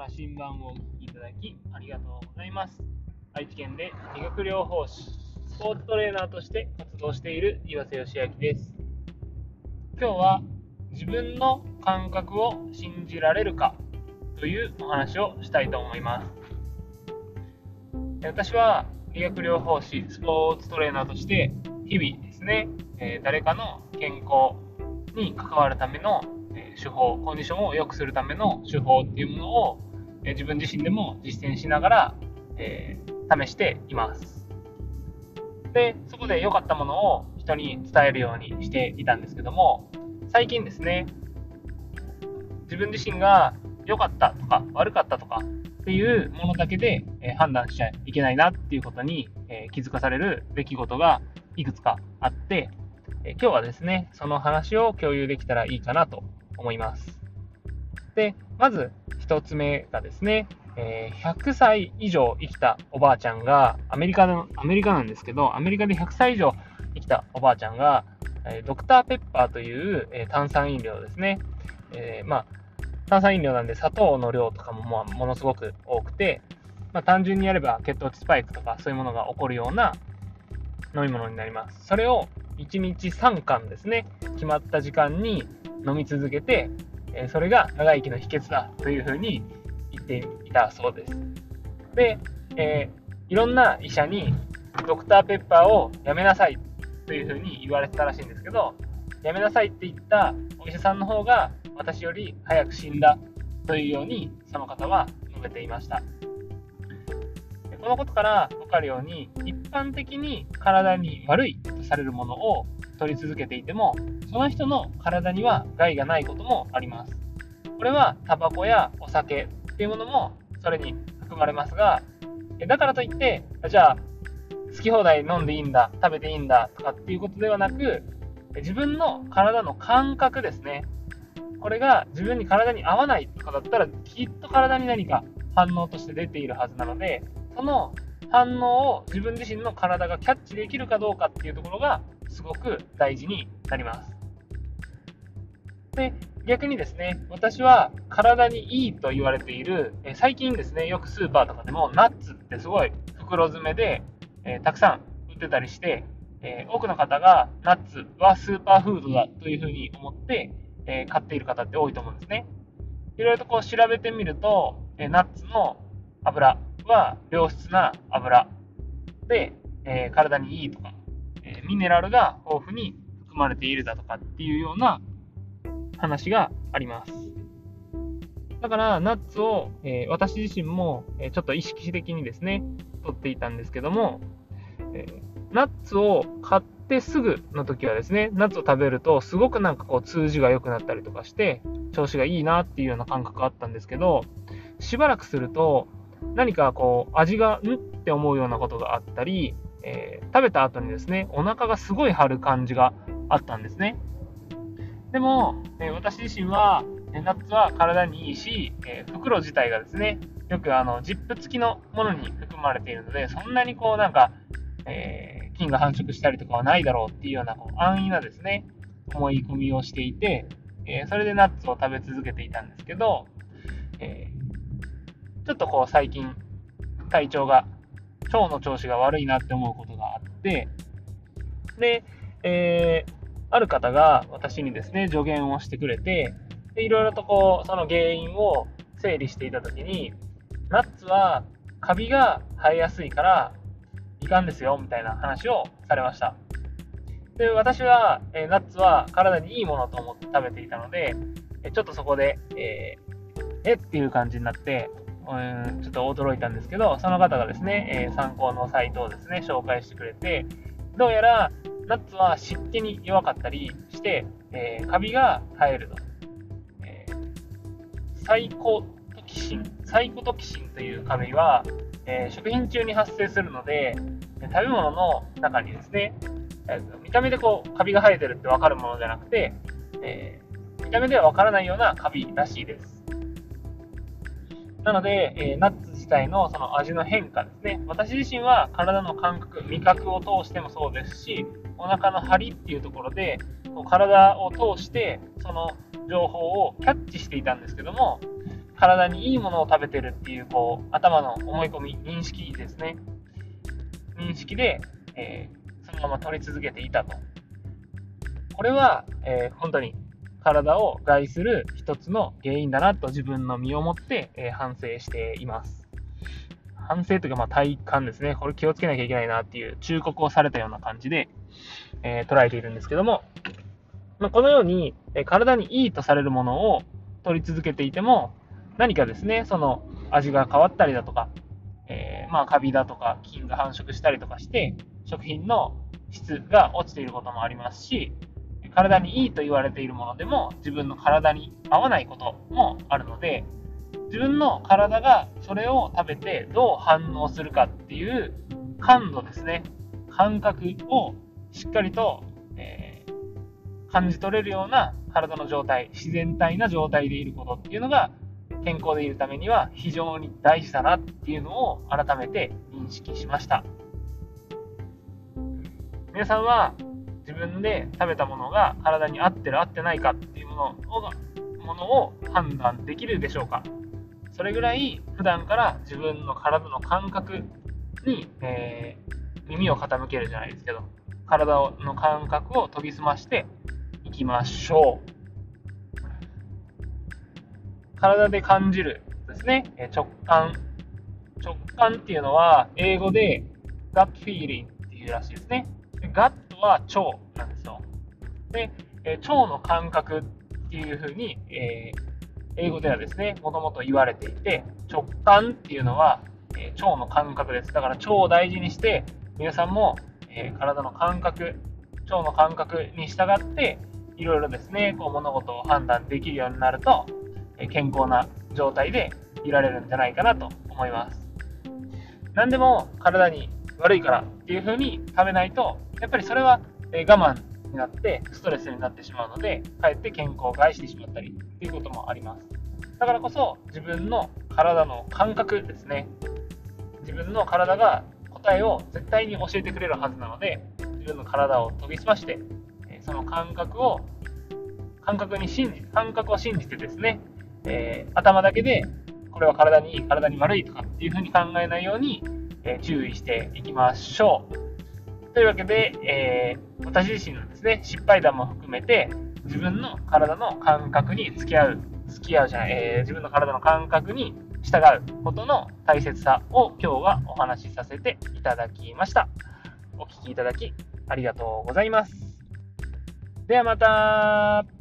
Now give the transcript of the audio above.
羅針盤をお聞きいただきありがとうございます。愛知県で理学療法士、スポーツトレーナーとして活動している岩瀬義明です。今日は自分の感覚を信じられるかというお話をしたいと思います。私は理学療法士、スポーツトレーナーとして日々ですね、え誰かの健康に関わるための手法、コンディションを良くするための手法っていうものを、え自分自身でも実践しながら、えー、試しています。で、そこで良かったものを人に伝えるようにしていたんですけども、最近ですね、自分自身が良かったとか悪かったとかっていうものだけで、え判断しちゃいけないなっていうことに、え気づかされる出来事がいくつかあって、え今日はですね、その話を共有できたらいいかなと思います。で、まず1つ目がですね、えー、100歳以上生きたおばあちゃんが、アメリカの、アメリカなんですけど、アメリカで100歳以上生きたおばあちゃんが、えー、ドクターペッパーという、え、炭酸飲料ですね。えまあ、炭酸飲料なんで砂糖の量とかも、まあ、ものすごく多くて、まあ、単純にやれば血糖値スパイクとかそういうものが起こるような飲み物になります。それを1日3缶ですね、決まった時間に飲み続けて、えそれが長生きの秘訣だというふうに言っていたそうです。で、えー、いろんな医者にドクターペッパーをやめなさいというふうに言われてたらしいんですけど、やめなさいって言ったお医者さんの方が私より早く死んだというようにその方は述べていました。このことから分かるように一般的に体に悪いとされるものを取り続けていてもその人の体には害がないこともありますこれはタバコやお酒っていうものもそれに含まれますがだからといってじゃあ好き放題飲んでいいんだ食べていいんだとかっていうことではなく自分の体の感覚ですねこれが自分に体に合わないとかだったらきっと体に何か反応として出ているはずなのでその反応を自分自身の体がキャッチできるかどうかっていうところがすごく大事になります。で逆にですね、私は体にいいと言われている、え最近ですね、よくスーパーとかでもナッツってすごい袋詰めで、えー、たくさん売ってたりして、えー、多くの方がナッツはスーパーフードだというふうに思って、えー、買っている方って多いと思うんですね。いろいろとこう調べてみると、えナッツの油は良質な油で、え体にいいとか、えミネラルが豊富に含まれているだとかっていうような話があります。だから、ナッツを、えー、私自身も、え、ちょっと意識的にですね、取っていたんですけども、えー、ナッツを買ってすぐの時はですね、ナッツを食べると、すごくなんかこう、通じが良くなったりとかして、調子がいいなっていうような感覚があったんですけど、しばらくすると、何かこう、味がんって思うようなことがあったり、えー、食べた後にですね、お腹がすごい張る感じがあったんですね。でも、え、私自身は、ナッツは体にいいし、え、袋自体がですね、よくあのジップ付きのものに含まれているので、そんなにこうなんか、え菌が繁殖したりとかはないだろうっていうようなこう安易なですね、思い込みをしていて、えそれでナッツを食べ続けていたんですけど、えちょっとこう最近体調が腸の調子が悪いなって思うことがあって、で、えー、ある方が私にですね、助言をしてくれて、でいろいろとこう、その原因を整理していたときに、ナッツはカビが生えやすいからいかんですよ、みたいな話をされました。で、私は、え、ナッツは体にいいものと思って食べていたので、ちょっとそこで、えー、えっていう感じになって、うん、ちょっと驚いたんですけど、その方がですね、えー、参考のサイトをですね、紹介してくれて、どうやらナッツは湿気に弱かったりして、えー、カビが生えると。えー、サイコトキシン、サイコトキシンというカビは、えー、食品中に発生するので、食べ物の中にですね、えー、見た目でこうカビが生えてるってわかるものじゃなくて、えー、見た目ではわからないようなカビらしいです。なので、えー、ナッツ自体のその味の変化ですね。私自身は体の感覚、味覚を通してもそうですし、お腹の張りっていうところで、こう体を通してその情報をキャッチしていたんですけども、体にいいものを食べてるっていうこう頭の思い込み認識ですね。認識で、えー、そのまま取り続けていたと。これは、えー、本当に体を害する一つの原因だなと自分の身をもって、えー、反省しています。反省というかまあ体感ですね。これ気をつけなきゃいけないなっていう忠告をされたような感じで、え捉えているんですけどもまあ、このように、え体にいいとされるものを取り続けていても、何かですね、その味が変わったりだとか、えー、まあ、カビだとか菌が繁殖したりとかして、食品の質が落ちていることもありますし、体にいいと言われているものでも自分の体に合わないこともあるので、自分の体がそれを食べてどう反応するかっていう感度ですね、感覚をしっかりとえ感じ取れるような体の状態、自然体な状態でいることっていうのが、健康でいるためには非常に大事だなっていうのを改めて認識しました。皆さんは自分で食べたものが体に合ってる合ってないかっていうものをものを判断できるでしょうか？それぐらい普段から自分の体の感覚に、えー、耳を傾けるじゃないですけど体の感覚を研ぎ澄ましていきましょう。体で感じるですね、え直感。直感っていうのは、英語で gut feeling っていうらしいですね。ガットは腸なんですよ。で、え腸の感覚っていうふうに、えー、英語ではですね、もともと言われていて、直感っていうのは、えー、腸の感覚です。だから腸を大事にして、皆さんも、えー、体の感覚、腸の感覚に従って、いろいろですね、こう物事を判断できるようになるとえ、健康な状態でいられるんじゃないかなと思います。何でも体に悪いからっていう風に食べないと、やっぱりそれはえ我慢になってストレスになってしまうので、かえって健康を害してしまったりっていうこともあります。だからこそ自分の体の感覚ですね。自分の体が答えを絶対に教えてくれるはずなので、自分の体を研ぎ澄ましてその感覚を、感覚に信じ、感覚を信じてですね、えー、頭だけで、これは体にいい、体に悪いとかっていうふうに考えないように、えー、注意していきましょう。というわけで、えー、私自身のですね、失敗談も含めて、自分の体の感覚に付き合う、付き合うじゃない、えー、自分の体の感覚に従うことの大切さを今日はお話しさせていただきました。お聴きいただきありがとうございます。ではまた